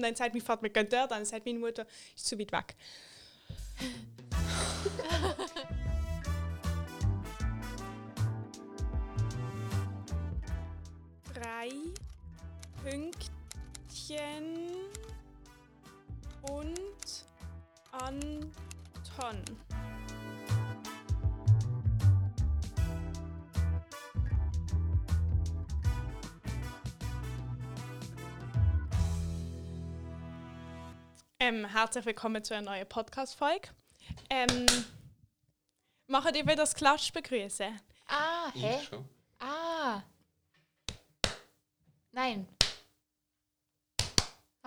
Und dann sagt meine Vater, wir gehen dort, dann sagt meine Mutter, ist zu weit weg. Drei Pünktchen und Anton. Ähm, herzlich willkommen zu einer neuen Podcast-Folge. Ähm, machen wieder das Klatsch begrüßen? Ah, hä? Ich schon. Ah. Nein.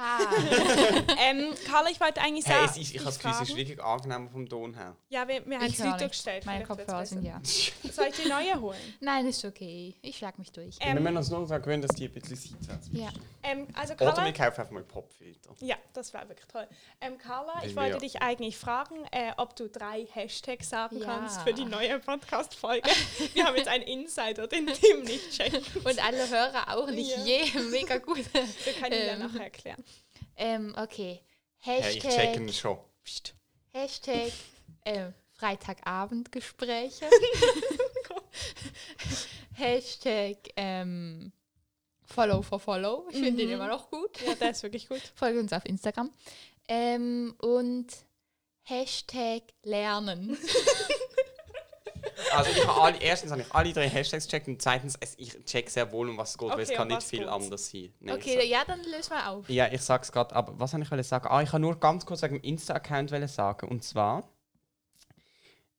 Ah. ähm, Carla, ich wollte eigentlich Hey, sagen. es ist, ich habe das Gefühl, es ist wirklich angenehm vom Ton her. Ja, wir, wir haben es nichts. gestellt. Meine Kopfhörer sind ja. Soll ich die neue holen? Nein, ist okay. Ich schlag mich durch. Ähm, wir müssen uns nur daran gewöhnen, dass die ein bisschen seitwärts Ja. Ähm, also Oder Carla, wir kaufen einfach mal Popfilter. ja, das war wirklich toll. Ähm, Carla, ich wollte dich eigentlich fragen, äh, ob du drei Hashtags sagen Ja. kannst für die neue Podcast-Folge. wir haben jetzt einen Insider, den Tim nicht checkt. Und alle Hörer auch nicht. Ja. Je, mega gut. Wir können ihn ja Ähm. nachher erklären. Ähm, okay. Hey, ich check Hashtag, ihn schon. Psst. Hashtag ähm, Freitagabendgespräche. Hashtag ähm, Follow for Follow. Ich finde den Mhm. immer noch gut. Ja, der ist wirklich gut. Folge uns auf Instagram. Ähm, und Hashtag Lernen. Also ich habe alle, erstens habe ich alle drei Hashtags gecheckt und zweitens, es, ich check sehr wohl, um was es geht, weil es Okay, kann um nicht viel geht's? anders sein. Nein, Okay, ich ja, dann löse mal auf. sag, ja, ich sag's gerade, aber was habe ich sagen? Ah, ich habe nur ganz kurz wegen dem Insta-Account sagen. Und zwar,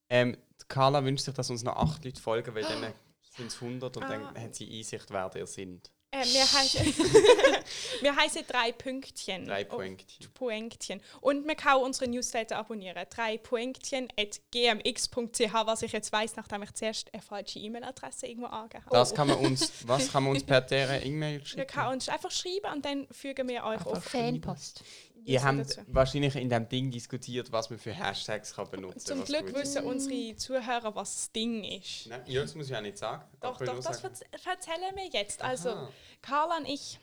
ähm, Carla wünscht sich, dass uns noch acht Leute folgen, weil dann sind es 100 und Ah. dann hat sie Einsicht, wer ihr sind. Äh, wir, heißen, wir heißen drei Pünktchen. Drei Oh, Poinktchen. Poinktchen. Und man kann unsere Newsletter abonnieren. Drei Poinktchen at gmx.ch, was ich jetzt weiß, nachdem ich zuerst eine falsche E-Mail-Adresse irgendwo angehört habe. Das kann man uns, was kann man uns per der E-Mail Wir schicken? können uns einfach schreiben und dann fügen wir euch Einfach auf. Fanpost. Ihr habt dazu. wahrscheinlich in dem Ding diskutiert, was man für Hashtags kann benutzen Zum was Glück wissen unsere Zuhörer, was das Ding ist. Nein, ja, das muss ich auch nicht sagen. Doch, ich doch, das sagen- erzählen wir jetzt. Also, Aha. Carla und ich,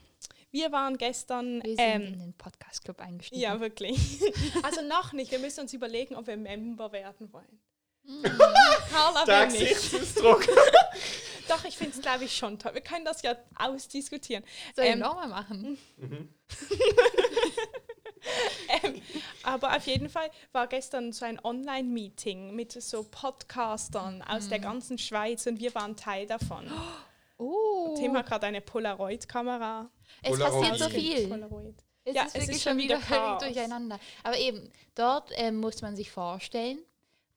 wir waren gestern. Wir sind ähm, in den Podcast-Club eingestiegen. ja, wirklich. also noch nicht. Wir müssen uns überlegen, ob wir Member werden wollen. Mhm. Carla will nicht. Doch, ich finde es, glaube ich, schon toll. Wir können das ja ausdiskutieren. Soll ich Ähm, nochmal machen? Ähm, aber auf jeden Fall war gestern so ein Online-Meeting mit so Podcastern aus Mhm. der ganzen Schweiz und wir waren Teil davon. Oh, Tim hat gerade eine Polaroid-Kamera. es Polaroid. passiert so viel. Polaroid. Es Ja, ist es wirklich ist schon wieder völlig durcheinander. Aber eben, dort ähm, muss man sich vorstellen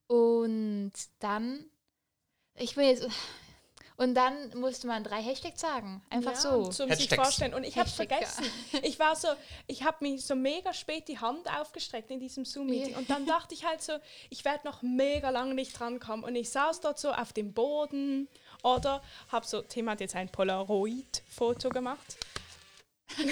und dann, ich will jetzt, und dann musste man drei Hashtags sagen. Einfach ja, so. Zum sich Hashtags. vorstellen. Und ich habe vergessen. Ich war so, ich habe mich so mega spät die Hand aufgestreckt in diesem Zoom-Meeting. Und dann dachte ich halt so, ich werde noch mega lange nicht drankommen. Und ich saß dort so auf dem Boden oder habe so, Tim hat jetzt ein Polaroid-Foto gemacht.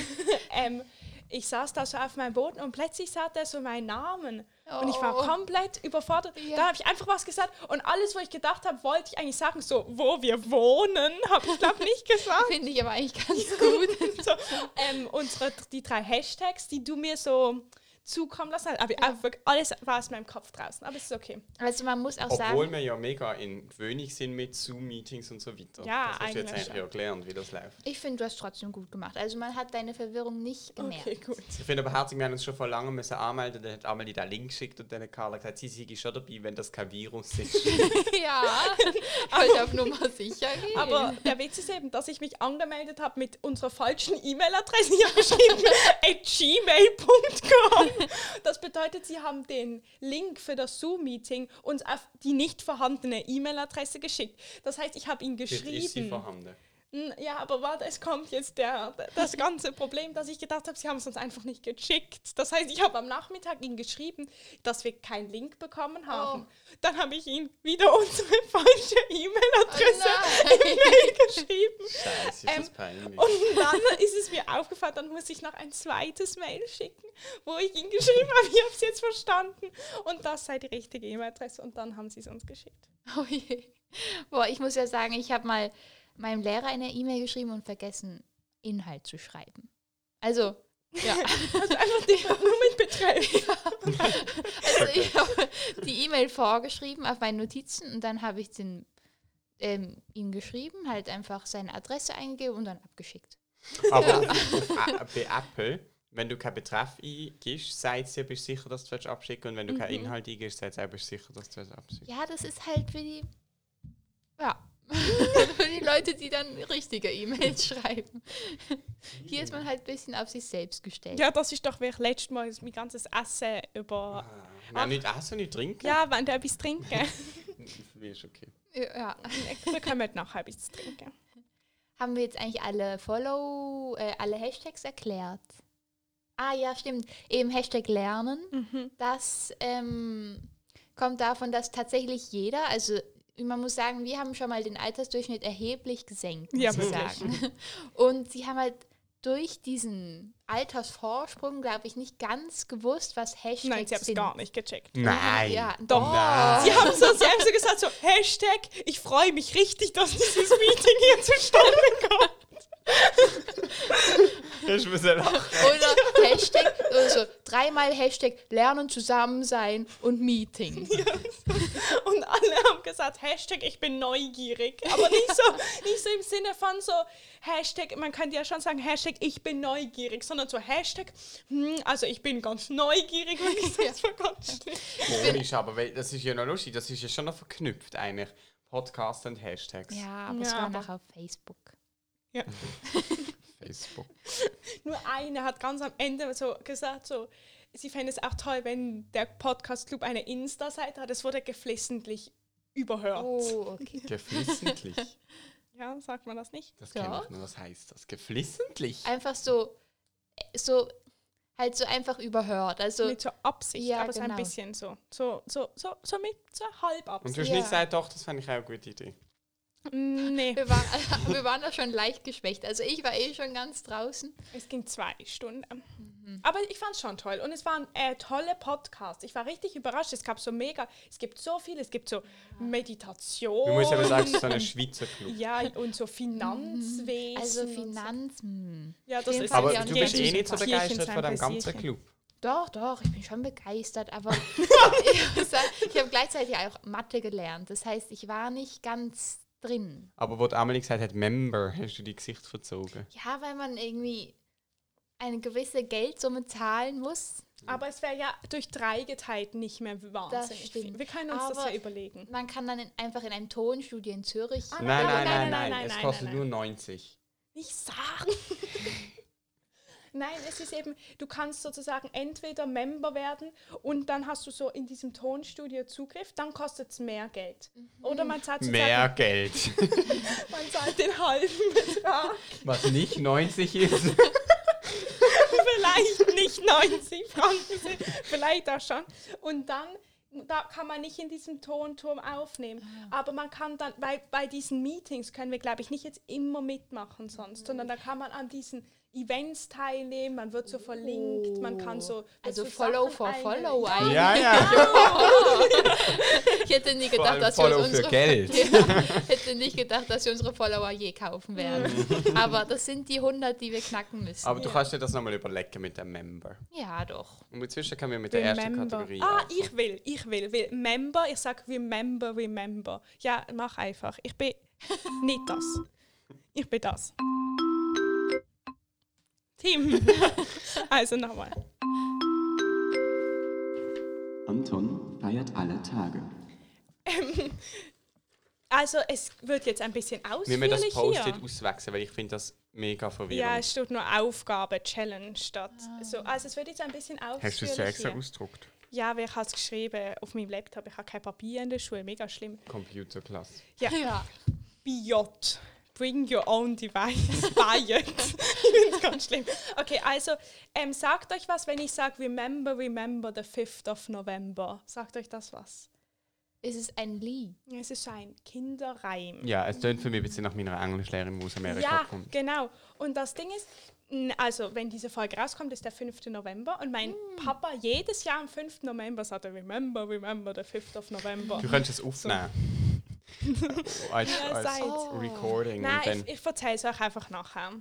ähm, ich saß da so auf meinem Boden und plötzlich sagt er so meinen Namen. Und ich war Oh. komplett überfordert. Ja. Da habe ich einfach was gesagt und alles, was ich gedacht habe, wollte ich eigentlich sagen, so, wo wir wohnen, habe ich glaube nicht gesagt. Finde ich aber eigentlich ganz gut. so, ähm, unsere, die drei Hashtags, die du mir so zukommen lassen. Aber wirklich alles war aus meinem Kopf draußen. Aber es ist okay. Also man muss auch Obwohl sagen, wir ja mega in gewöhnig sind mit Zoom-Meetings und so weiter. Ja, das hast du jetzt eigentlich ja gelernt, wie das läuft. ich finde, du hast trotzdem gut gemacht. Also man hat deine Verwirrung nicht gemerkt. Okay, gut. Ich finde aber herzlich, wir haben uns schon vor langem müssen anmelden. Dann hat Amelie den Link geschickt und dann hat Carla gesagt, sie sei schon dabei, wenn das kein Virus ist. ja, ich wollte auf Nummer sicher gehen. Aber der Witz ist eben, dass ich mich angemeldet habe mit unserer falschen E-Mail-Adresse. Ich habe geschrieben at gmail.com. Das bedeutet, sie haben den Link für das Zoom-Meeting uns auf die nicht vorhandene E-Mail-Adresse geschickt. Das heißt, ich habe ihn Jetzt ist sie geschrieben. vorhanden. Mm, Ja, aber warte, es kommt jetzt der, das ganze Problem, dass ich gedacht habe, sie haben es uns einfach nicht geschickt. Das heißt, ich habe am Nachmittag ihnen geschrieben, dass wir keinen Link bekommen haben. Dann habe ich ihnen wieder unsere falsche E-Mail-Adresse Oh im Mail geschrieben. Scheiße, ist Ähm, das peinlich. Und dann ist es mir aufgefallen, dann muss ich noch ein zweites Mail schicken, wo ich ihnen geschrieben habe, ich habe es jetzt verstanden. Und das sei die richtige E-Mail-Adresse. Und dann haben sie es uns geschickt. Oh je. Boah, ich muss ja sagen, ich habe mal meinem Lehrer eine E-Mail geschrieben und vergessen, Inhalt zu schreiben. Also, Ja. Also einfach die, nur mit Betreff. Also ich habe die E-Mail vorgeschrieben auf meine Notizen und dann habe ich den, ähm, ihm geschrieben, halt einfach seine Adresse eingegeben und dann abgeschickt. Aber auf, A- bei Apple, wenn du keinen Betreff eingibst, sagt sie, bist du sicher, dass du es abschicken und wenn du keinen Mhm. Inhalt eingibst, sagt sie, bist du sicher, dass du es abschicken Ja, das ist halt für die, ja, für die Leute, die dann richtige E-Mails schreiben. Hier ist man halt ein bisschen auf sich selbst gestellt. Ja, das ist doch wirklich letztes Mal mein ganzes Essen über. Nein, nicht essen, nicht trinken. Ja, wenn du etwas trinken. Für mich ist okay. Ja. Wir können heute nachher etwas trinken. Haben wir jetzt eigentlich alle Follow, äh, alle Hashtags erklärt? Ah ja, stimmt. Eben Hashtag lernen. Mhm. Das ähm, kommt davon, dass tatsächlich jeder, also man muss sagen, wir haben schon mal den Altersdurchschnitt erheblich gesenkt, muss Ja, ich wirklich. sagen. Und sie haben halt durch diesen Altersvorsprung, glaube ich, nicht ganz gewusst, was Hashtags Nein, sie haben es sind. gar nicht gecheckt. Nein. Ja, Doch. Nein. Sie haben, so, so gesagt, so, Hashtag, ich freue mich richtig, dass dieses Meeting hier zustande kommt. Ich muss ja lachen. Oder Hashtag, also dreimal Hashtag Lernen, zusammen sein und Meeting. Und alle haben gesagt, Hashtag, ich bin neugierig. Aber nicht so, nicht so im Sinne von so, Hashtag, man könnte ja schon sagen, Hashtag, ich bin neugierig, sondern so Hashtag, hm, also ich bin ganz neugierig. Wirklich, das war ganz schlimm. Komisch, aber weil, das ist ja noch lustig, das ist ja schon noch verknüpft eigentlich. Podcast und Hashtags. Ja, aber es Ja, war aber- noch auf Facebook. Ja. Facebook. Nur eine hat ganz am Ende so gesagt, so, sie fände es auch toll, wenn der Podcast Club eine Insta-Seite hat. Es wurde geflissentlich überhört. Oh, okay. Geflissentlich. Ja, sagt man das nicht? Das kenne Ja. ich nur. Was heißt das? Geflissentlich? Einfach so, so, halt so einfach überhört. Also, mit so Absicht, ja, aber so ein genau. bisschen so. So, so, so, so mit so halb Und du Absicht. hast Ja. nicht gesagt, doch, das fände ich auch eine gute Idee. Nee, wir waren, wir waren da schon leicht geschwächt. Also ich war eh schon ganz draußen. es ging zwei Stunden. Mhm. Aber ich fand es schon toll. Und es waren äh, tolle Podcasts. Ich war richtig überrascht. Es gab so mega, es gibt so viel. Es gibt so Meditation. Du musst aber sagen, es ist so ein Schweizer Club. Ja, und so Finanzwesen. Also und so. Finanz. Ja, das ist Aber du bist eh nicht so begeistert von dem ganzen. Club. Doch, doch, ich bin schon begeistert, aber ich ich habe gleichzeitig auch Mathe gelernt. Das heißt, ich war nicht ganz drin. Aber wo die Amelie gesagt hat, Member, hast du die Gesicht verzogen. Ja, weil man irgendwie eine gewisse Geldsumme zahlen muss. Aber es wäre ja durch drei geteilt nicht mehr wahnsinnig stimmt. viel. Wir können uns das Aber- ja überlegen. Man kann dann in, einfach in einem Tonstudio in Zürich. Ah, Nein, nein, nein, nein, nein, nein, nein, es nein, kostet nein, nur 90. Nicht sagen. Nein, es ist eben, du kannst sozusagen entweder Member werden und dann hast du so in diesem Tonstudio Zugriff, dann kostet es mehr Geld. Oder man zahlt, Mehr sozusagen, Geld. man zahlt den halben Betrag. Was nicht 90 ist. vielleicht nicht 90 Franken sind, vielleicht auch schon. Und dann da kann man nicht in diesem Tonturm aufnehmen. Aber man kann dann, bei, bei diesen Meetings können wir, glaube ich, nicht jetzt immer mitmachen sonst, sondern da kann man an diesen Events teilnehmen, man wird so verlinkt, man kann so... Also so Follow Sachen for ein- Follow eigentlich. Ja, ja. Ich hätte nie gedacht, dass wir unsere Geld. Hätte nicht gedacht, dass wir unsere Follower je kaufen werden. Aber das sind die 100, die wir knacken müssen. Aber du Ja. kannst dir das nochmal überlegen mit dem Member. ja, doch. Und inzwischen können wir mit der ersten. Kategorie Ah, anfangen. ich will, ich will, will. Member, ich sage remember, remember. Ja, mach einfach. Ich bin nicht das. Ich bin das. Tim. also nochmal. Anton feiert alle Tage. Also es wird jetzt ein bisschen Müssen wir das ausführlich Post-it auswechseln, weil ich finde das mega Ja, verwirrend. es steht nur Aufgabe, Challenge statt. So, also es wird jetzt ein bisschen Hast du es ausführlich ja extra ausgedruckt? Ja, weil ich habe es geschrieben auf meinem Laptop. Ich habe kein Papier in der Schule. Mega schlimm. Computerklasse. Ja. Ja. Biot. Bring your own device. Biot. ich finde es ganz schlimm. Okay, also ähm, sagt euch was, wenn ich sage Remember, remember the 5th of November. Sagt euch das was? Es ist ein Lied. Es ist ein Kinderreim. Ja, es tönt für mich ein bisschen nach meiner Englischlehrerin, die aus Amerika Ja, kommt. genau. Und das Ding ist, also wenn diese Folge rauskommt, ist der 5. November und mein Mm. Papa jedes Jahr am 5. November sagt er, Remember, remember the 5th of November. Du könntest es aufnehmen. als als. Oh. Recording. und Nein, dann, ich, ich erzähle es euch einfach nachher.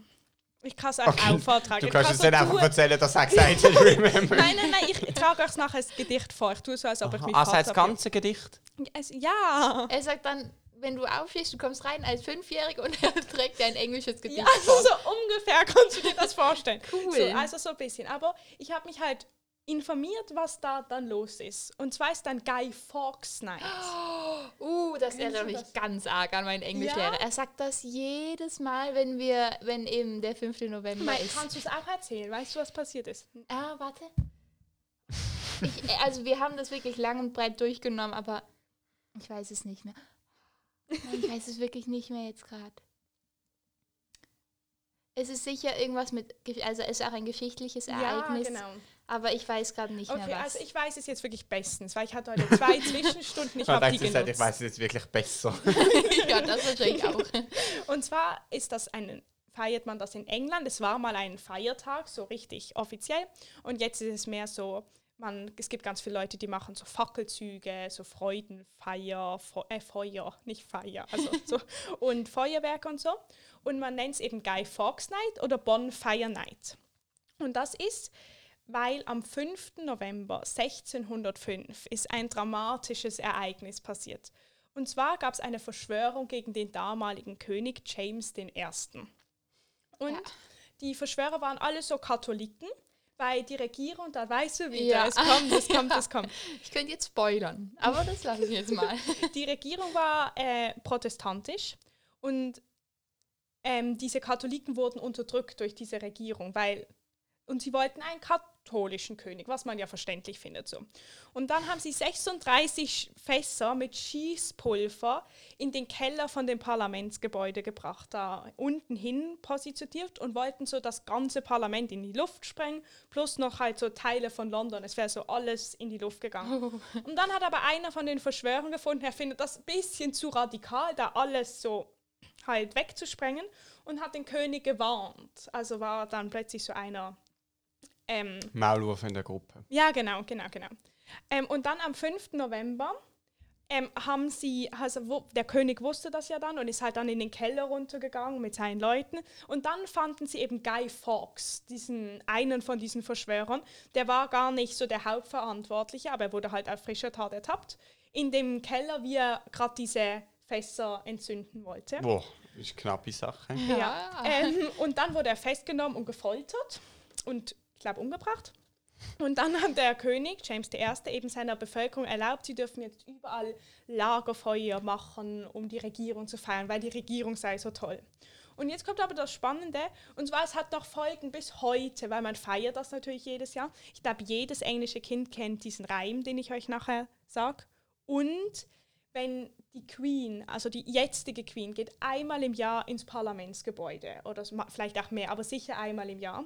Ich kann es euch Okay, auch vortragen. Du Ich kannst so nicht einfach erzählen, dass er gesagt hat, remember. Nein, nein, nein, ich trage euch nachher ein Gedicht vor. Ich tue so, als ob ich mich Ah, sagt das ganze Gedicht? Es, ja. Er sagt dann, wenn du aufstehst, du kommst rein als Fünfjähriger und er trägt dir ein englisches Gedicht Ja, vor. also so ungefähr kannst du dir das vorstellen. Cool. So, also so ein bisschen. Aber ich habe mich halt informiert, was da dann los ist. Und zwar ist dann Guy Fawkes Night. Uh, das Kennst erinnert mich das? ganz arg an meinen Englischlehrer. Ja? Er sagt das jedes Mal, wenn wir, wenn eben der 5. November Mei, ist. kannst du es auch erzählen? Weißt du, was passiert ist? Ah, warte. Ich, äh, also wir haben das wirklich lang und breit durchgenommen, aber ich weiß es nicht mehr. Ich weiß es wirklich nicht mehr jetzt gerade. Es ist sicher irgendwas mit, also es ist auch ein geschichtliches Ereignis, Ja, genau. Aber ich weiß gerade nicht Okay, mehr was. also ich weiß es jetzt wirklich bestens, weil ich hatte heute zwei Zwischenstunden, ich habe die genutzt. ich weiß es jetzt wirklich besser. ja, das wahrscheinlich auch. Und zwar ist das ein, feiert man das in England. Es war mal ein Feiertag, so richtig offiziell. Und jetzt ist es mehr so, man, es gibt ganz viele Leute, die machen so Fackelzüge, so Freudenfeier, Fe äh, Feuer, nicht Feier, also so, und Feuerwerk und so. Und man nennt es eben Guy Fawkes Night oder Bonfire Night. Und das ist, weil am 5. November 1605 ist ein dramatisches Ereignis passiert. Und zwar gab es eine Verschwörung gegen den damaligen König James I. Und Ja. die Verschwörer waren alle so Katholiken, weil die Regierung, da weißt du wieder, Ja. es kommt, es kommt, es kommt. Ich könnte jetzt spoilern, aber das lasse ich jetzt mal. Die Regierung war äh, protestantisch und ähm, diese Katholiken wurden unterdrückt durch diese Regierung, weil und sie wollten einen katholischen König, was man ja verständlich findet so. Und dann haben sie 36 Fässer mit Schießpulver in den Keller von dem Parlamentsgebäude gebracht, da unten hin positioniert und wollten so das ganze Parlament in die Luft sprengen, plus noch halt so Teile von London. Es wäre so alles in die Luft gegangen. Und dann hat aber einer von den Verschwörern gefunden, er findet das ein bisschen zu radikal, da alles so halt wegzusprengen und hat den König gewarnt. Also war dann plötzlich so einer. Ähm, Maulwurf in der Gruppe. ja, genau, genau, genau. Ähm, und dann am 5. November ähm, haben sie, also wo, der König wusste das ja dann und ist halt dann in den Keller runtergegangen mit seinen Leuten. Und dann fanden sie eben Guy Fawkes, diesen einen von diesen Verschwörern. Der war gar nicht so der Hauptverantwortliche, aber er wurde halt auf frischer Tat ertappt. In dem Keller, wie er gerade diese Fässer entzünden wollte. Boah, ist knappe Sache. Ja. Ähm, und dann wurde er festgenommen und gefoltert und, ich glaube, umgebracht. Und dann hat der König, James I., eben seiner Bevölkerung erlaubt, sie dürfen jetzt überall Lagerfeuer machen, um die Regierung zu feiern, weil die Regierung sei so toll. Und jetzt kommt aber das Spannende, und zwar es hat noch Folgen bis heute, weil man feiert das natürlich jedes Jahr. Ich glaube, jedes englische Kind kennt diesen Reim, den ich euch nachher sage. Und wenn die Queen, also die jetzige Queen, geht einmal im Jahr ins Parlamentsgebäude oder vielleicht auch mehr, aber sicher einmal im Jahr.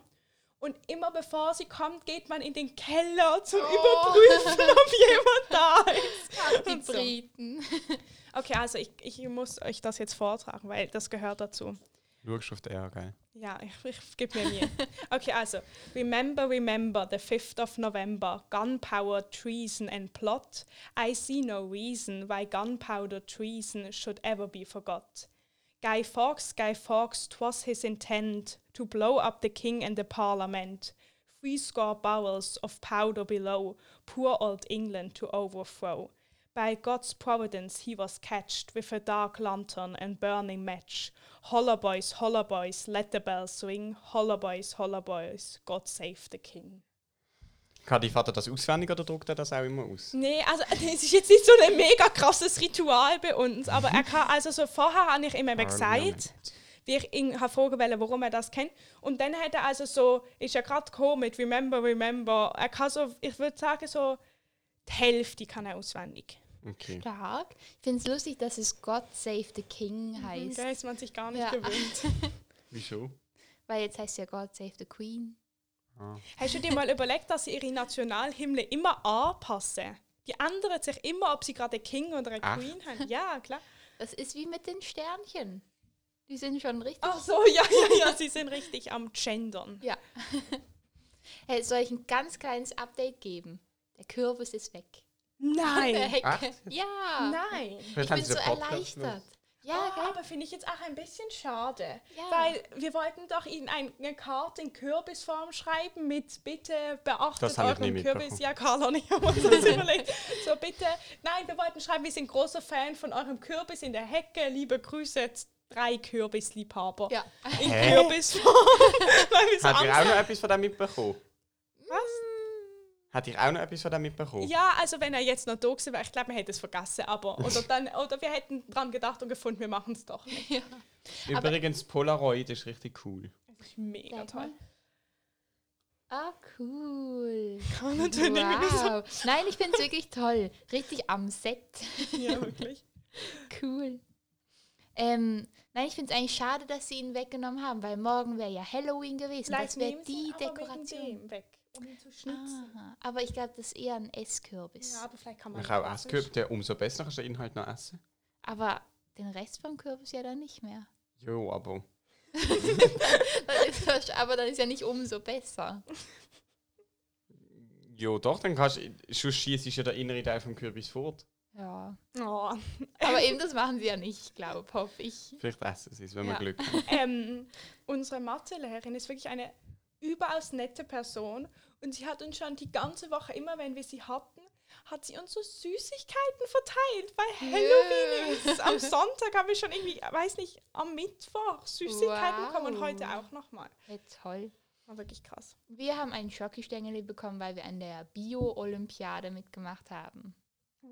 Und immer bevor sie kommt, geht man in den Keller zum Überprüfen, ob jemand da ist. Ach, die so. Briten. Okay, also ich, ich muss euch das jetzt vortragen, weil das gehört dazu. Den, ja, geil. Ja, ich, ich gebe mir Mühe. Okay, also. Remember, remember the 5th of November. Gunpowder, treason and plot. I see no reason why gunpowder treason should ever be forgot. Guy Fawkes, Guy Fawkes, 'twas his intent to blow up the king and the parliament. Three score barrels of powder below, poor old England to overthrow. By God's providence he was catched with a dark lantern and burning match. Holla boys, holla boys, let the bells ring. Holla boys, holla boys, God save the king. Kann dein Vater das auswendig oder druckt er das auch immer aus? Nee, also es ist jetzt nicht so ein mega krasses Ritual bei uns, aber er kann, also so vorher habe ich ihm eben gesagt, wie ich ihn habe fragen wollte, warum er das kennt. Und dann hat er also so, ist er gerade gekommen mit Remember, Remember. Er kann so, ich würde sagen, so die Hälfte kann er auswendig. Okay. Stark. Ich finde es lustig, dass es God Save the King heißt. Da ist man sich gar nicht Ja. gewöhnt. Wieso? Weil jetzt heißt ja God Save the Queen. Ah. Hast du dir mal überlegt, dass sie ihre Nationalhymne immer anpassen? Die ändern sich immer, ob sie gerade King oder eine Ach. Queen haben. Ja, klar. Das ist wie mit den Sternchen. Die sind schon richtig. Ach so, ja, ja, ja, sie sind richtig am Gendern. Ja. hey, soll ich ein ganz kleines Update geben? Der Kürbis ist weg. Der Nein. Hecke. Echt? Ja. Nein. Ich bin so erleichtert. Ja, Ah, gell? aber finde ich jetzt auch ein bisschen schade. Ja. Weil wir wollten doch Ihnen ein- eine Karte in Kürbisform schreiben mit bitte beachtet habe euren Kürbis. Ja, Carla und ich haben uns das überlegt. So bitte, nein, wir wollten schreiben, wir sind großer Fan von eurem Kürbis in der Hecke. Liebe Grüße, drei Kürbisliebhaber. Ja. In Hä? Kürbisform. Habt ihr auch noch etwas von dem mitbekommen? Was? Habt ihr auch noch etwas von dem mitbekommen? Ja, also wenn er jetzt noch da gewesen wäre, ich glaube, wir hätten es vergessen, aber oder dann oder wir hätten dran gedacht und gefunden, wir machen es doch. nicht. Übrigens, Polaroid ist richtig cool. Das ist mega Sag toll. mal. Ah, cool. Kann man natürlich irgendwie so- Wow. Nein, ich finde es wirklich toll. Richtig am Set. Ja, wirklich. Cool. Ähm, nein, ich finde es eigentlich schade, dass sie ihn weggenommen haben, weil morgen wäre ja Halloween gewesen. das wäre die ihn aber wegen Dekoration. dem weg, um ihn zu schnitzen. Aha. Aber ich glaube, das ist eher ein Esskürbis. Ja, aber vielleicht kann man Ich auch Esskürbis, der umso besser kannst du den Inhalt noch essen. Aber den Rest vom Kürbis ja dann nicht mehr. Jo, aber Dann ist das, aber dann ist ja nicht umso besser. jo, doch, dann kannst du, sonst schießt ja der innere Teil vom Kürbis fort. Ja. Oh. Aber eben das machen sie ja nicht, glaube hoffe ich. Vielleicht essen sie es, wenn wir Ja. Glück haben. ähm, unsere Mathelehrerin ist wirklich eine überaus nette Person und sie hat uns schon die ganze Woche, immer wenn wir sie hatten, hat sie uns so Süßigkeiten verteilt, weil Halloween ist. Am Sonntag habe ich schon irgendwie, weiß nicht, am Mittwoch Süßigkeiten bekommen und Wow. heute auch nochmal. Ja, toll. War wirklich krass. Wir haben einen Schokistängel bekommen, weil wir an der Bio-Olympiade mitgemacht haben.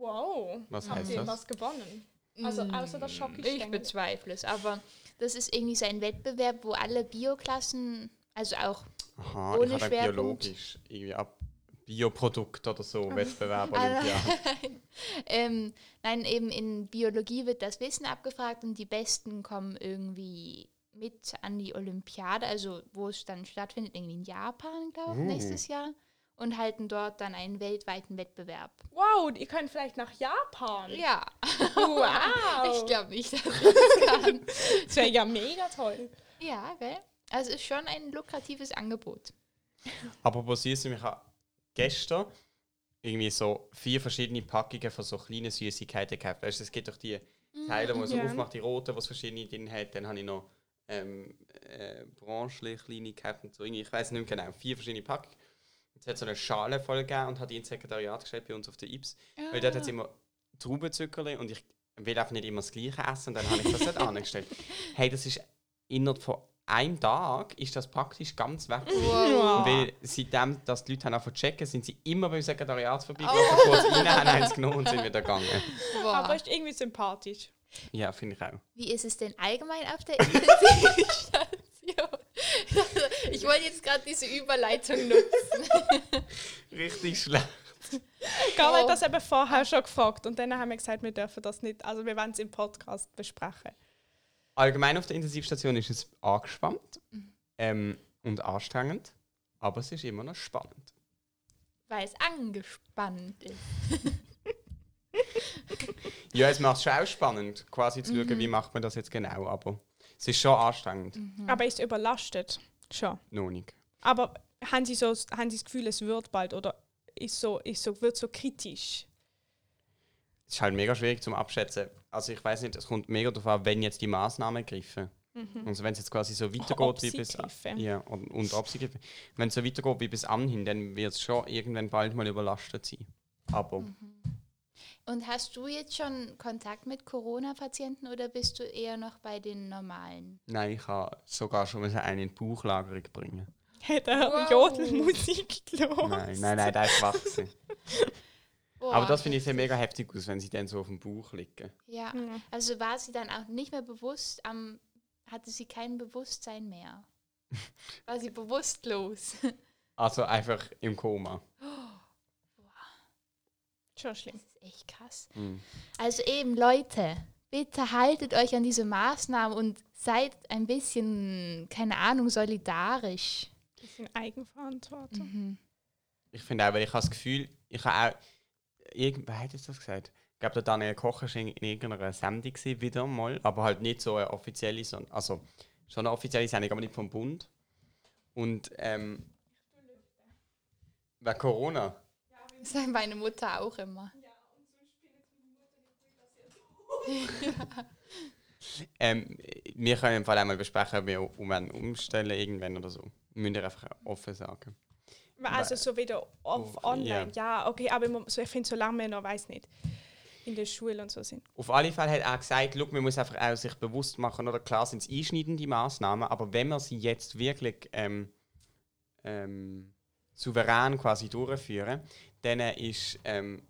Wow. Was Habt heißt ihr das? was gewonnen? Also außer das Ich Schokistängel. bezweifle es, aber das ist irgendwie so ein Wettbewerb, wo alle Bioklassen, also auch Aha, Ohne ich Schwerpunkt. biologisch irgendwie ab Bioprodukt oder so, Wettbewerb, Ah, Olympia. ähm, nein, eben in Biologie wird das Wissen abgefragt und die Besten kommen irgendwie mit an die Olympiade, also wo es dann stattfindet, irgendwie in Japan, glaube ich, Uh. nächstes Jahr. Und halten dort dann einen weltweiten Wettbewerb. Wow, ihr könnt vielleicht nach Japan. Ja, Wow. ich glaube nicht, dass ich das kann. Das wäre ja mega toll. ja, gell? Also ist schon ein lukratives Angebot. Apropos süß, ich habe gestern irgendwie so vier verschiedene Packungen von so kleinen Süßigkeiten gekauft. Weißt du, es gibt doch die Teile, wo man so Ja. aufmacht, die roten, was verschiedene drin hat. Dann habe ich noch ähm, äh, Branchli, kleine gekauft und so. Irgendwie, ich weiß nicht mehr genau, vier verschiedene Packungen. Jetzt hat es so eine Schale voll gegeben und hat die ins Sekretariat gestellt bei uns auf der Ips. Weil dort hat es immer Traubenzuckerli und ich will einfach nicht immer das Gleiche essen und dann habe ich das dort angestellt. Hey, das ist innerhalb von einem Tag ist das praktisch ganz weg. Wow. Weil seitdem, dass die Leute haben angefangen zu checken, sind sie immer beim Sekretariat Oh. vorbeigelaufen, kurz rein, haben eins genommen und sind wieder gegangen. Boah. Aber ist irgendwie sympathisch. Ja, finde ich auch. Wie ist es denn allgemein auf der Intensivstation? Ich wollte jetzt gerade diese Überleitung nutzen. Richtig schlecht. Carla Oh. hat das eben vorher schon gefragt und dann haben wir gesagt, wir dürfen das nicht, also wir wollen es im Podcast besprechen. Allgemein auf der Intensivstation ist es angespannt ähm, und anstrengend, aber es ist immer noch spannend. Weil es angespannt ist. Ja, es macht es schon auch spannend, quasi zu schauen, wie macht man das jetzt genau, aber es ist schon anstrengend. Aber ist überlastet? Schon. Noch nicht. Aber haben Sie, so, haben Sie das Gefühl, es wird bald oder ist so, ist so, wird so kritisch? Es ist halt mega schwierig zum Abschätzen. Also ich weiß nicht, es kommt mega darauf an, wenn jetzt die Maßnahmen greifen. Also wenn es jetzt quasi so weitergeht wie bis ja und, und ob. Wenn es so weitergeht wie bis anhin, dann wird es schon irgendwann bald mal überlastet sein. Aber Und hast du jetzt schon Kontakt mit Corona-Patienten oder bist du eher noch bei den normalen? nein, ich kann sogar schon mal einen in die Bauchlagerung bringen. Hat er Wow. Jodelmusik gelassen? Nein, nein, nein, der ist gewesen. Boah, Aber das finde ich sehr mega heftig aus, wenn sie dann so auf dem Bauch liegen. Ja, Ja. also war sie dann auch nicht mehr bewusst, am, hatte sie kein Bewusstsein mehr. War sie bewusstlos? Also einfach im Koma. Schon schlimm. Echt krass. Mhm. Also eben, Leute, bitte haltet euch an diese Maßnahmen und seid ein bisschen, keine Ahnung, solidarisch. Bisschen Eigenverantwortung. Mhm. Ich finde auch, weil ich habe das Gefühl, ich habe auch. Irgend, wer hat jetzt das gesagt? Ich glaube, der Daniel Koch war in, in irgendeiner Sendung gewesen, wieder mal, aber halt nicht so eine offizielle, sondern, also schon eine offizielle Sendung, aber nicht vom Bund. Und ähm, wegen Corona. Das sagt meine Mutter auch immer. Ähm, wir können im Fall einmal besprechen, ob wir um umstellen irgendwann oder so. Ihr einfach offen sagen. Also so wieder off, Auf- online. Ja, okay, aber ich finde, solange wir noch, weiß nicht, in der Schule und so sind. Auf alle Fälle hat er gesagt, look, man muss einfach auch sich bewusst machen, oder klar sind es einschneidende Maßnahmen, aber wenn man sie jetzt wirklich ähm, ähm, souverän quasi durchführen, dann ist, ähm,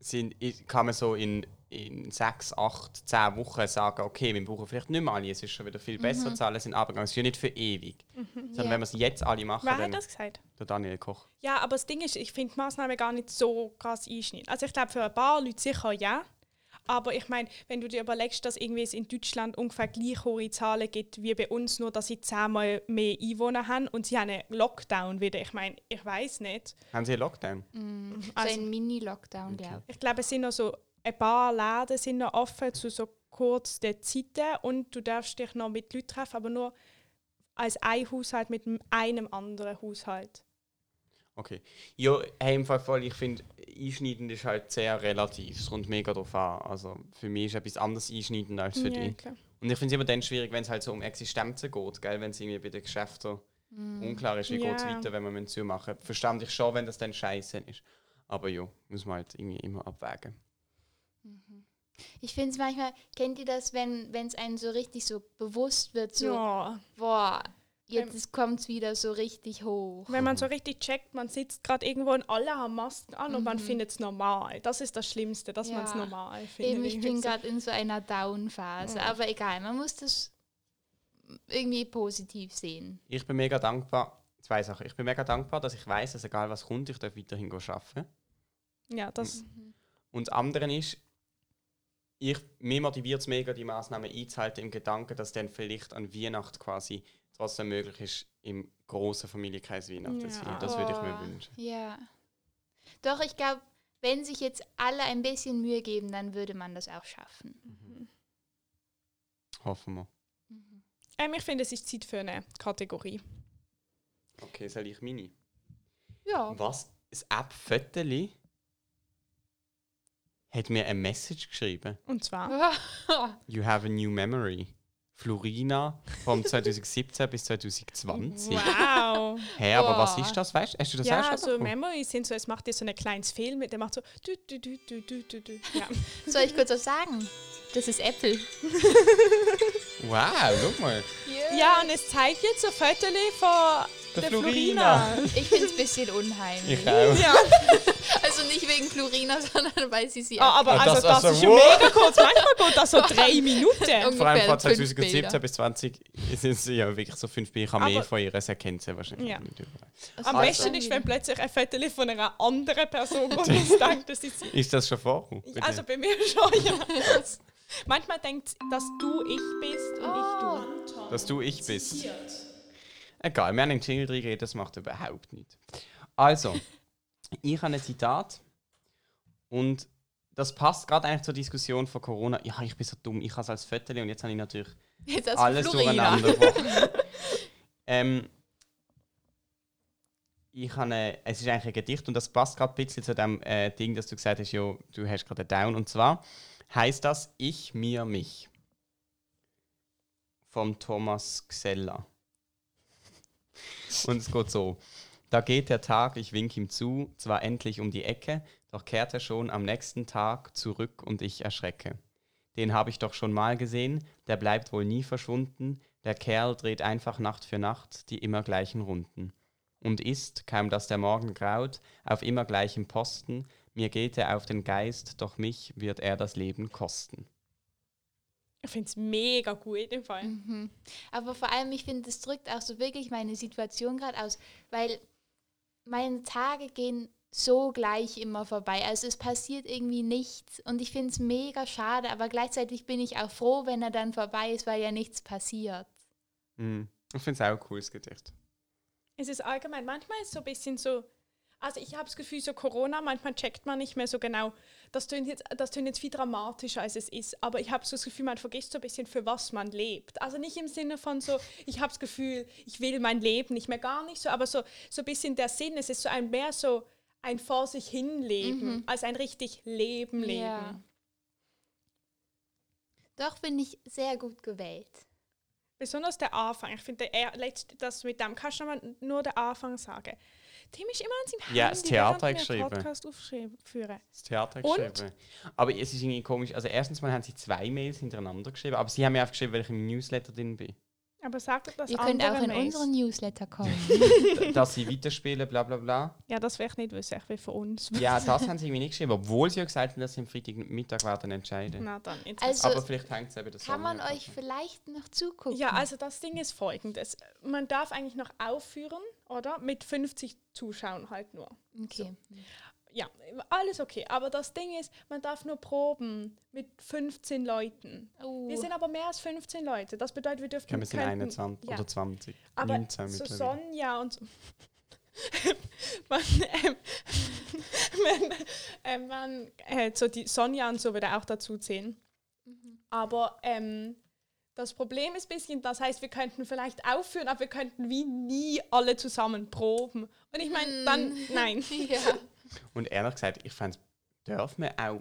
sind, kann man so in, in sechs, acht, zehn Wochen sagen, okay, wir brauchen vielleicht nicht mehr alle, es ist schon wieder viel besser, die Zahlen sind abgegangen, es ist ja nicht für ewig. Sondern Ja. wenn wir es jetzt alle machen, Wer dann hat das gesagt? der Daniel Koch. Ja, aber das Ding ist, ich finde die Massnahmen gar nicht so krass einschneiden. Also ich glaube, für ein paar Leute sicher ja. Aber ich meine, wenn du dir überlegst, dass irgendwie es in Deutschland ungefähr gleich hohe Zahlen gibt wie bei uns, nur dass sie zehnmal mehr Einwohner haben und sie haben einen Lockdown wieder. Ich meine, ich weiß nicht. Haben sie einen Lockdown? So Also- ein Mini-Lockdown, glaube Ich glaube, es sind noch so ein paar Läden sind noch offen zu so kurzen Zeiten und du darfst dich noch mit Leuten treffen, aber nur als ein Haushalt mit einem anderen Haushalt. Okay. Ja, hey, im Fall voll, ich finde, einschneidend ist halt sehr relativ. Es kommt mega drauf an. Also für mich ist etwas anderes einschneidend als für Ja, dich. klar. Und ich finde es immer dann schwierig, wenn es halt so um Existenzen geht, gell? wenn es irgendwie bei den Geschäften unklar ist, wie Ja. geht es weiter, wenn wir müssen zumachen müssen. Verstand ich schon, wenn das dann scheiße ist. Aber ja, muss man halt irgendwie immer abwägen. Ich finde es manchmal, kennt ihr das, wenn es einem so richtig so bewusst wird, so, Ja. boah, jetzt kommt es wieder so richtig hoch. Wenn man so richtig checkt, man sitzt gerade irgendwo und alle haben Masken an und man findet es normal. Das ist das Schlimmste, dass man es Ja. normal findet. Eben, ich bin so. gerade in so einer Down-Phase, aber egal, man muss das irgendwie positiv sehen. Ich bin mega dankbar, zwei Sachen. Ich bin mega dankbar, dass ich weiß, dass egal was kommt, ich darf weiterhin arbeiten. Ja, das. Und das andere ist, ich, mir motiviert es mega, die Maßnahmen einzuhalten, im Gedanken, dass dann vielleicht an Weihnachten quasi trotzdem möglich ist, im großen Familienkreis Weihnachten zu Ja. feiern. Das würde ich mir Oh, wünschen. Ja. Doch, ich glaube, wenn sich jetzt alle ein bisschen Mühe geben, dann würde man das auch schaffen. Hoffen wir. Ähm, ich finde, es ist Zeit für eine Kategorie. Okay, soll ich meine? Ja. Was? Das App Föteli hat mir eine Message geschrieben. Und zwar. You have a new memory. Florina vom 2017 bis 2020. Wow. Hä, aber was Wow. ist das? Weißt du? Hast du das auch ja, schon so bekommen? Memories sind so, es macht dir so ein kleines Film, der macht so. Du, du, du, du, du, du, du. Ja. Soll ich kurz was sagen? Das ist Apple. Wow, guck mal. ja, und es zeigt jetzt so Fotos von Der der, Florina. Florina. Ich finde es ein bisschen unheimlich. Ich auch. Ja, Also nicht wegen Florina, sondern weil sie sie Ah, aber Ah, also das- das, also, ist schon mega kurz. Manchmal geht das so drei Minuten. Vor allem von fünf 2017 Bilder. bis 20 sind es ja wirklich so fünf Bilder. Ich habe mehr von ihr, das erkennt sie wahrscheinlich Ja. nicht überall. Am Also- besten ist, wenn plötzlich ein Foto von einer anderen Person kommt und es denkt, das ist sie. Ist das schon bei Also bei mir schon, ja. Manchmal denkt dass du ich bist und Oh. ich du. Dass du ich bist. Egal, wir haben einen Jingle drin geredet, das macht überhaupt nichts. Also, ich habe ein Zitat und das passt gerade eigentlich zur Diskussion von Corona. Ja, ich bin so dumm, ich habe es als Viertel und jetzt habe ich natürlich alles Florina. durcheinander ähm, ich habe es ist eigentlich ein Gedicht und das passt gerade ein bisschen zu dem äh, Ding, dass du gesagt hast, jo, du hast gerade einen Down. Und zwar heißt das Ich, mir, mich. Vom Thomas Xella. Und es geht so. Da geht der Tag, ich wink ihm zu, zwar endlich um die Ecke, doch kehrt er schon am nächsten Tag zurück und ich erschrecke. Den habe ich doch schon mal gesehen, der bleibt wohl nie verschwunden, der Kerl dreht einfach Nacht für Nacht die immer gleichen Runden. Und ist, kaum dass der Morgen graut, auf immer gleichem Posten, mir geht er auf den Geist, doch mich wird er das Leben kosten. Ich finde es mega gut im Fall. Mhm. Aber vor allem, ich finde, das drückt auch so wirklich meine Situation gerade aus, weil meine Tage gehen so gleich immer vorbei. Also es passiert irgendwie nichts und ich finde es mega schade, aber gleichzeitig bin ich auch froh, wenn er dann vorbei ist, weil ja nichts passiert. Hm. Ich finde es auch ein cooles Gedicht. Es ist allgemein, manchmal ist es so ein bisschen so, also ich habe das Gefühl, so Corona, manchmal checkt man nicht mehr so genau, das tönt jetzt, das tönt jetzt viel dramatischer, als es ist, aber ich habe so das Gefühl, man vergisst so ein bisschen, für was man lebt. Also nicht im Sinne von so, ich habe das Gefühl, ich will mein Leben nicht mehr, gar nicht so, aber so, so ein bisschen der Sinn, es ist so ein mehr so ein vor sich hin Leben, als ein richtig Leben leben. Ja. Doch, finde ich sehr gut gewählt. Besonders der Anfang. Ich finde, der er- das mit dem kannst du nur den Anfang sagen. Tim ist immer an seinem Ja, Handy, das Theater geschrieben. Podcast aufführen. Das Theater Und? geschrieben. Aber es ist irgendwie komisch. Also erstens mal haben sie zwei Mails hintereinander geschrieben, aber sie haben mir aufgeschrieben, weil ich im Newsletter drin bin. Aber sag doch das Ihr könnt auch in Mails. unseren Newsletter kommen. Dass sie weiterspielen, bla bla bla. Ja, das will ich nicht wissen. Ich will von uns. Ja, das haben sie irgendwie nicht geschrieben, obwohl sie ja gesagt haben, dass sie am Freitagmittag werden entscheiden. Na dann. Jetzt Also, aber vielleicht hängt es eben das Kann man euch vielleicht noch zugucken? Ja, also das Ding ist folgendes. Man darf eigentlich noch aufführen, oder? Mit 50 Zuschauern halt nur. Okay. Ja, alles okay. Aber das Ding ist, man darf nur proben mit 15 Leuten. Oh. Wir sind aber mehr als 15 Leute. Das bedeutet, wir dürfen Ja, wir sind könnten- 21 ja. oder 20. Aber 19 so. Sonja und so. man, ähm, man, äh, man äh, so die Sonja und so würde auch dazu zählen. Mhm. Aber ähm, das Problem ist ein bisschen, das heißt, wir könnten vielleicht aufführen, aber wir könnten wie nie alle zusammen proben. Und ich meine, dann, nein. Ja. Und ehrlich gesagt, ich fände es, dürfen wir auch,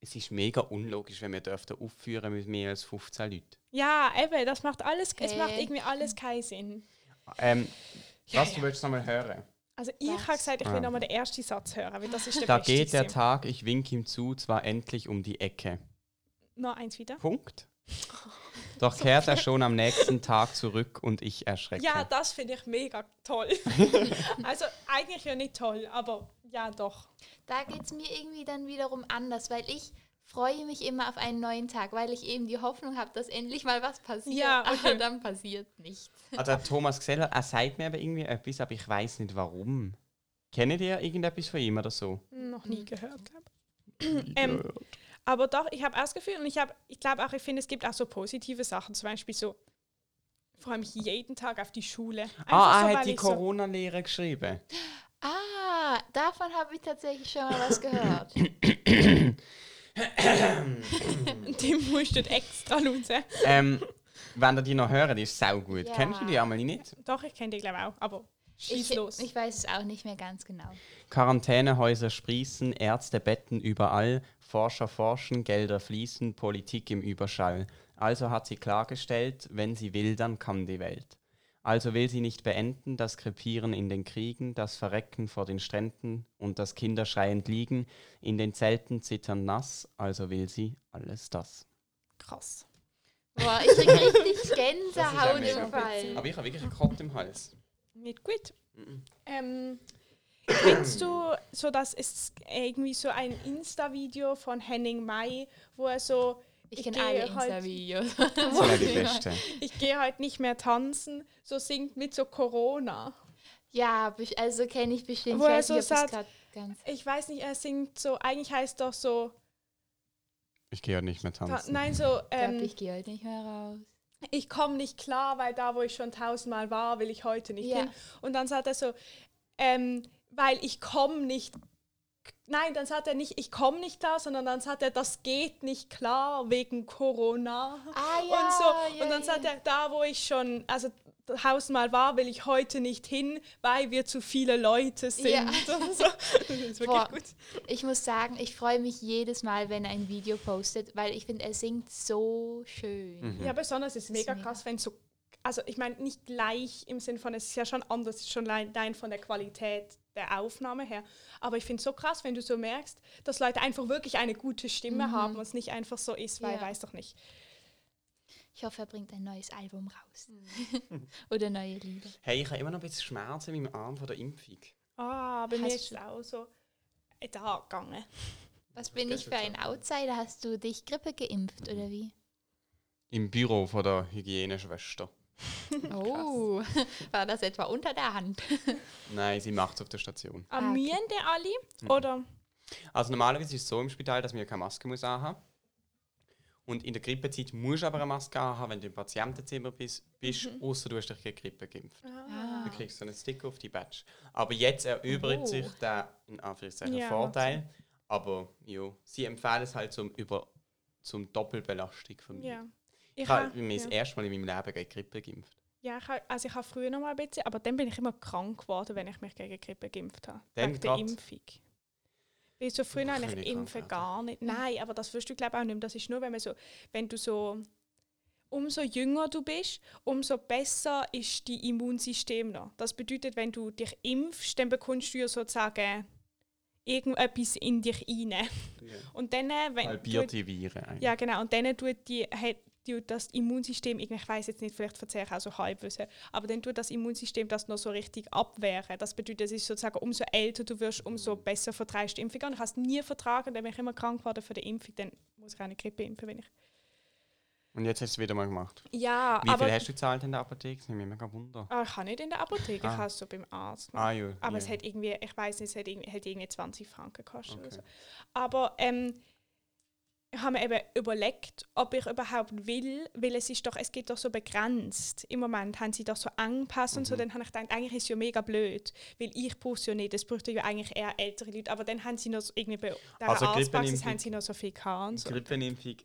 es ist mega unlogisch, wenn wir dürften aufführen mit mehr als 15 Leuten. Ja, eben, das macht alles, es Hä? macht irgendwie alles keinen Sinn. Ähm, Ja, was, ja. du willst nochmal hören? Also ich habe gesagt, ich will Ah. nochmal den ersten Satz hören, weil das ist der Da beste geht der gewesen. Tag, ich wink ihm zu, zwar endlich um die Ecke. Noch eins wieder. Punkt. Doch kehrt er schon am nächsten Tag zurück und ich erschrecke. Ja, das finde ich mega toll. also eigentlich ja nicht toll, aber ja doch. Da geht es mir irgendwie dann wiederum anders, weil ich freue mich immer auf einen neuen Tag, weil ich eben die Hoffnung habe, dass endlich mal was passiert. Ja, okay. Aber dann passiert nichts. Also der Thomas Geseller, er sagt mir aber irgendwie etwas, aber ich weiß nicht warum. Kennt ihr irgendetwas von ihm oder so? Noch nie gehört, glaube ähm, Aber doch, ich habe auch das Gefühl und ich habe, ich glaube auch, ich finde, es gibt auch so positive Sachen, zum Beispiel so, ich freue mich jeden Tag auf die Schule. Einfach ah, so, er hat die ich so, Corona-Lehre geschrieben. Ah, davon habe ich tatsächlich schon mal was gehört. Dem musst du extra hören. ähm, wenn ihr die noch hören, die ist sau gut. Ja. Kennst du die einmal nicht? Doch, ich kenne die glaube ich auch, aber schieß Ich, los. ich weiß es auch nicht mehr ganz genau. Quarantänehäuser sprießen, Ärzte betten überall, Forscher forschen, Gelder fließen, Politik im Überschall. Also hat sie klargestellt, wenn sie will, dann kann die Welt. Also will sie nicht beenden, das Krepieren in den Kriegen, das Verrecken vor den Stränden und das Kinderschreiend liegen, in den Zelten zittern nass, also will sie alles das. Krass. Boah, ich krieg richtig Gänsehaut im Fall. Aber ich habe wirklich einen Kott im Hals. Nicht gut. Ähm, kennst du so, dass es irgendwie so ein Insta-Video von Henning May, wo er so Ich Ich kenne gehe alle halt- Insta-Videos. Beste. ich gehe heute nicht mehr tanzen, so singt mit so Corona. Ja, also kenne ich bestimmt. Wo ich er weiß so nicht, sagt-. Ich weiß nicht, er singt so, eigentlich heißt doch so, Ich gehe ja nicht mehr ta tanzen. nein, so, Ich glaube, ähm, ich gehe heute nicht mehr raus. Ich komme nicht klar, weil da, wo ich schon tausendmal war, will ich heute nicht Ja. hin. Und dann sagt er so, ähm, weil ich komme nicht. Nein, dann sagt er nicht, ich komme nicht klar, sondern dann sagt er, das geht nicht klar wegen Corona. Ah und ja, so. ja, und dann ja. sagt er, da wo ich schon, also tausendmal war, will ich heute nicht hin, weil wir zu viele Leute sind. Ja. So. Das ist wirklich Boah. gut. Ich muss sagen, ich freue mich jedes Mal, wenn er ein Video postet, weil ich finde, er singt so schön. Mhm. Ja, besonders ist es mega mega. krass, wenn so, also ich meine nicht gleich im Sinn von, es ist ja schon anders, es ist schon allein von der Qualität der Aufnahme her, aber ich finde es so krass, wenn du so merkst, dass Leute einfach wirklich eine gute Stimme haben und es nicht einfach so ist, weil Ja. weiß doch nicht. Ich hoffe, er bringt ein neues Album raus. Mhm. Oder neue Lieder. Hey, ich habe immer noch ein bisschen Schmerzen in meinem Arm von der Impfung. Ah, bei mir Hast ist es auch so äh, da gegangen. Was bin ich für ein Outsider? Hast du dich Grippe geimpft oder wie? Im Büro von der Hygieneschwester. Oh, war das etwa unter der Hand? Nein, sie macht es auf der Station. Ah, Ah, okay. alle? Mhm. Oder? Also normalerweise ist es so im Spital, dass man keine Maske muss anhaben Und in der Grippezeit musst du aber eine Maske anhaben, wenn du im Patientenzimmer bist, bist außer du hast dich gegen Grippe geimpft. Ah. Dann kriegst du einen Sticker auf die Badge. Aber jetzt erübrigt Oh. sich der, in Anführungszeichen, Ja, Vorteil. Aber jo, sie empfehlen es halt zum, über, zum Doppelbelastung von mir. Ja. Ich Ich habe ha- mir das ja. erste Mal in meinem Leben gegen Grippe geimpft. Ja, ich ha, also ich habe früher noch mal ein bisschen, aber dann bin ich immer krank geworden, wenn ich mich gegen Grippe geimpft habe. Dann Wegen der? Impfung. Weil so früher Keine eigentlich impfen gar nicht. Nein, aber das wirst du glaube auch nicht mehr. Das ist nur, wenn man so, wenn du so, umso jünger du bist, umso besser ist dein Immunsystem noch. Das bedeutet, wenn du dich impfst, dann bekommst du ja sozusagen irgendetwas in dich rein. Ja. Und dann, wenn Halbierte Viren eigentlich. ja, genau. Und dann tut, die, hat, tut das Immunsystem, ich weiß jetzt nicht, vielleicht erzähle ich auch so Halbwissen, aber dann tut das Immunsystem das noch so richtig abwehren. Das bedeutet, es ist sozusagen, umso älter du wirst, umso besser vertreibst du die Impfung. Und ich habe es nie vertragen, dann bin ich immer krank geworden für die Impfung, dann muss ich auch eine Grippe impfen, wenn ich... Und jetzt hast du es wieder mal gemacht. Ja, Wie aber... viel hast du gezahlt in der Apotheke? Das nimmt mich mega wunder. Ah, ich habe nicht in der Apotheke, Ah. ich habe es so beim Arzt gemacht. Ah, ja. Aber ja. es hat irgendwie, ich weiß nicht, es hat irgendwie, hat irgendwie 20 Franken gekostet Okay. so. Aber ähm, ich habe mir eben überlegt, ob ich überhaupt will, weil es ist doch, es geht doch so begrenzt. Im Moment haben sie doch so angepasst und so, Mhm. dann habe ich gedacht, eigentlich ist es ja mega blöd, weil ich brauche es ja nicht, es bräuchte ja eigentlich eher ältere Leute, aber dann haben sie noch so irgendwie bei der Also Arztpraxis Grippenimpfung- haben sie noch so viel gehabt so. Grippenimpfung,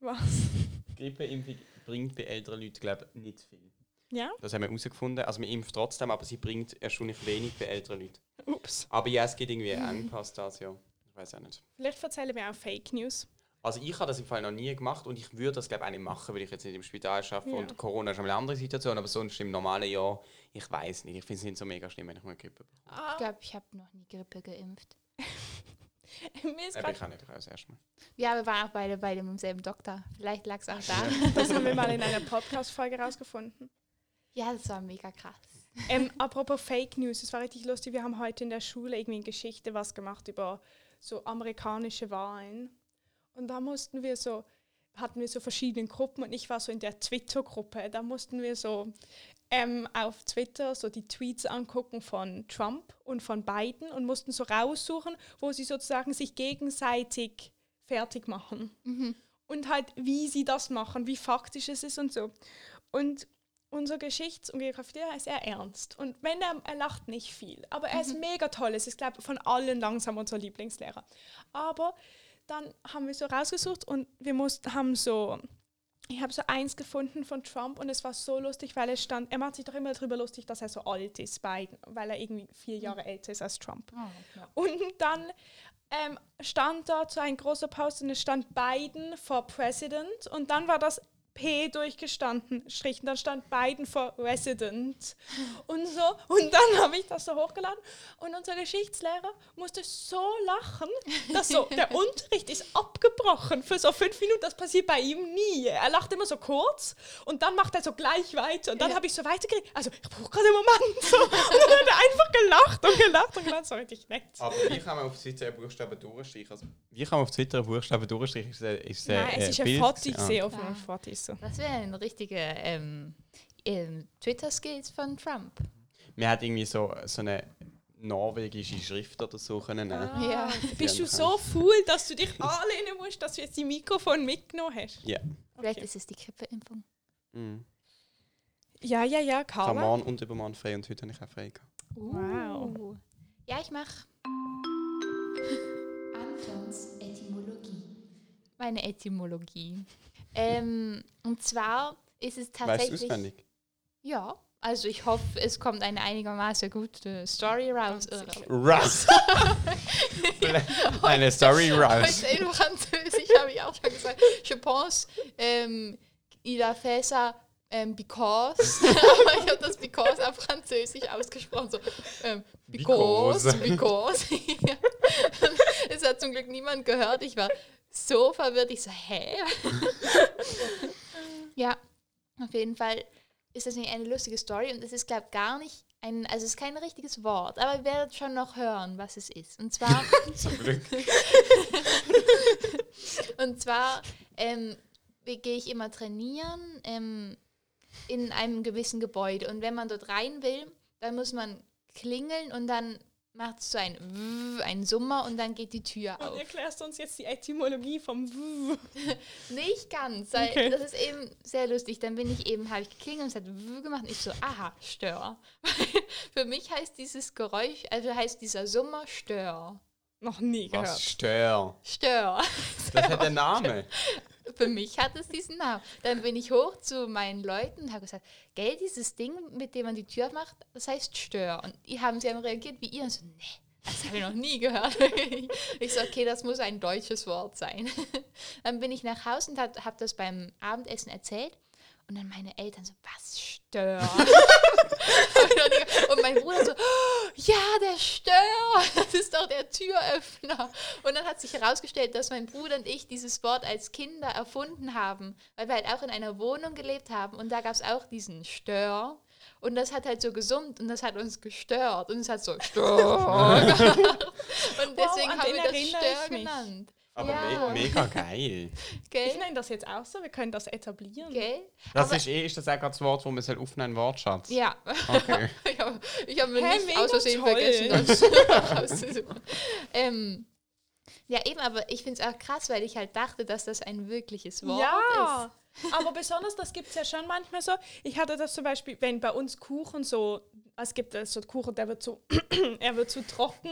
Was? Grippeimpfung bringt bei älteren Leuten, glaube ich, nicht viel. Ja? Das haben wir herausgefunden. Also man impft trotzdem, aber sie bringt erstaunlich wenig bei älteren Leuten. Ups. Aber ja, es gibt irgendwie einen Engpass das Jahr. Ich weiß auch nicht. Vielleicht erzählen wir auch Fake News. Also ich habe das im Fall noch nie gemacht und ich würde das glaube ich auch nicht machen, weil ich jetzt nicht im Spital arbeite Ja. und Corona ist schon eine andere Situation, aber sonst im normalen Jahr, ich weiß nicht. Ich finde es nicht so mega schlimm, wenn ich mal Grippe bekomme. Ich Ah, glaube, ich habe noch nie Grippe geimpft. mir ist Aber grad ich kann nicht, ich kann das erste Mal. Ja, wir waren auch beide bei dem selben Doktor. Vielleicht lag es auch da. Das haben wir mal in einer Podcast-Folge rausgefunden. Ja, das war mega krass. Ähm, apropos Fake News, es war richtig lustig. Wir haben heute in der Schule irgendwie in Geschichte was gemacht über so amerikanische Wahlen. Und da mussten wir so, hatten wir so verschiedene Gruppen und ich war so in der Twitter-Gruppe. Da mussten wir so ähm, auf Twitter so die Tweets angucken von Trump und von Biden und mussten so raussuchen, wo sie sozusagen sich gegenseitig fertig machen Mhm. und halt, wie sie das machen, wie faktisch es ist und so. Und unser Geschichts- und Geografielehrer ist sehr ernst. Und wenn er, er lacht nicht viel, aber er ist mega toll. Es ist, glaube ich, von allen langsam unser Lieblingslehrer. Aber dann haben wir so rausgesucht und wir mussten, haben so, ich habe so eins gefunden von Trump und es war so lustig, weil es stand, er macht sich doch immer darüber lustig, dass er so alt ist, Biden, weil er irgendwie vier Jahre älter ist als Trump. Oh, ja. Und dann ähm, stand dort so ein großer Post und es stand Biden for President und dann war das P durchgestanden, Strich, und dann stand Biden for Resident und so. Und dann habe ich das so hochgeladen und unser Geschichtslehrer musste so lachen, dass so der Unterricht ist abgebrochen für so fünf Minuten. Das passiert bei ihm nie. Er lacht immer so kurz und dann macht er so gleich weiter. Und dann Ja. habe ich so weitergeredet. Also, ich brauche gerade einen Moment. So. Und dann hat er einfach gelacht und gelacht und gelacht. So richtig nett. Aber wie kann man auf Twitter einen Buchstaben durchstreichen? Also, wie kann man auf Twitter einen Buchstaben durchstreichen? Ist, ist, äh, Nein, es äh, ist ein Bild Foto, ich? Ah. sehe auf einem Foto. So. Das wäre ein richtiger ähm, ähm, Twitter-Skills von Trump. Man hat irgendwie so, so eine norwegische Schrift oder so können nehmen. Ah, Ja. Bist du so cool, dass du dich anlehnen musst, dass du jetzt die Mikrofon mitgenommen hast? Ja. Vielleicht Okay. ist es die Grippeimpfung. Mhm. Ja, ja, ja, Ich habe morgen und übermorgen frei und heute habe ich auch frei gehabt. Wow. Uh. Ja, ich mache Antons Etymologie. Meine Etymologie. Ähm, und zwar ist es Weißt du tatsächlich. auswendig? Ja, also ich hoffe, es kommt eine einigermaßen gute Story raus. Russ! eine Story. Heute in Französisch habe ich auch schon gesagt. Je pense, ähm, il a fait ça ähm, because. Aber ich habe das because auf Französisch ausgesprochen. So, ähm, because, because. Ja. Es hat zum Glück niemand gehört. Ich war so verwirrt. Ich so, hä? ja, auf jeden Fall ist das eine lustige Story und es ist, glaube ich, gar nicht ein, also es ist kein richtiges Wort, aber ihr werdet schon noch hören, was es ist. Und zwar Zum Glück. Und zwar ähm, gehe ich immer trainieren ähm, in einem gewissen Gebäude. Und wenn man dort rein will, dann muss man klingeln und dann macht es so ein Www, ein Summer und dann geht die Tür Und auf. erklärst du uns jetzt die Etymologie vom W. Nicht ganz, weil Okay. das ist eben sehr lustig. Dann bin ich eben, habe ich geklingelt und es hat Www gemacht und ich so, aha, Stör. Für mich heißt dieses Geräusch, also heißt dieser Summer Stör. Noch nie Was gehört. stör. Stör. Das hat den Namen. Für mich hat es diesen Namen. Dann bin ich hoch zu meinen Leuten und habe gesagt, gell, dieses Ding, mit dem man die Tür macht, das heißt Stör. Und die haben sie haben reagiert wie ihr und so, nee, Das habe ich noch nie gehört. ich so, okay, das muss ein deutsches Wort sein. Dann bin ich nach Hause und habe das beim Abendessen erzählt. Und dann meine Eltern so, was stört? und mein Bruder so, oh, ja, der stört. Das ist doch der Türöffner. Und dann hat sich herausgestellt, dass mein Bruder und ich dieses Wort als Kinder erfunden haben, weil wir halt auch in einer Wohnung gelebt haben. Und da gab es auch diesen Stör. Und das hat halt so gesummt und das hat uns gestört. Und es hat so Stör. und deswegen Wow, haben wir das Stör mich. genannt. Aber Ja. me mega geil. Ich Gell? nenne das jetzt auch so, wir können das etablieren. Gell? Das Aber- ist eh, ist das auch gerade das Wort, wo man soll aufnehmen Wortschatz? Ja. Okay. ich habe ich hab mir nicht aus Versehen vergessen, das rauszusuchen. Ähm, ja, eben, aber ich finde es auch krass, weil ich halt dachte, dass das ein wirkliches Wort ja, aber besonders, das gibt es ja schon manchmal so. Ich hatte das zum Beispiel, wenn bei uns Kuchen so, es gibt so Kuchen, der wird zu, er wird zu trocken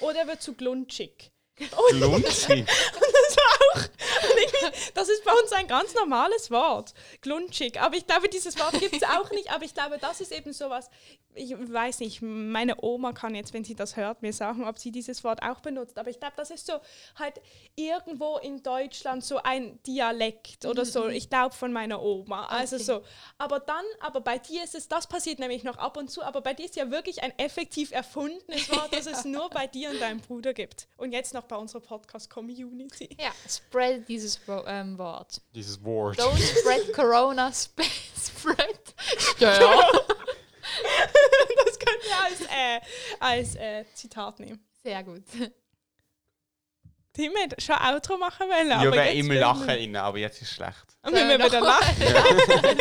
oder er wird zu glunschig. Und Glunzig. das auch. Und irgendwie, das ist bei uns ein ganz normales Wort. Glunschig. Aber ich glaube, dieses Wort gibt es auch nicht. Aber ich glaube, das ist eben sowas. Ich weiß nicht, meine Oma kann jetzt, wenn sie das hört, mir sagen, ob sie dieses Wort auch benutzt. Aber ich glaube, das ist so halt irgendwo in Deutschland so ein Dialekt oder so. Ich glaube von meiner Oma. Also Okay. so. Aber dann, aber bei dir ist es, das passiert nämlich noch ab und zu. Aber bei dir ist ja wirklich ein effektiv erfundenes Wort, das es nur bei dir und deinem Bruder gibt. Und jetzt noch bei unserer Podcast-Community. Ja, spread dieses ähm, Wort. Dieses Wort. Don't spread Corona, sp spread Stör. Wir als, äh, als äh, Zitat nehmen. Sehr gut. Tim hat schon Outro machen wollen, Ja, aber aber jetzt im will Lachen rein, aber jetzt ist es schlecht. Und wir Äh, wieder lachen.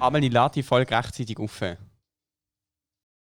Amelie, lad die Folge rechtzeitig auf.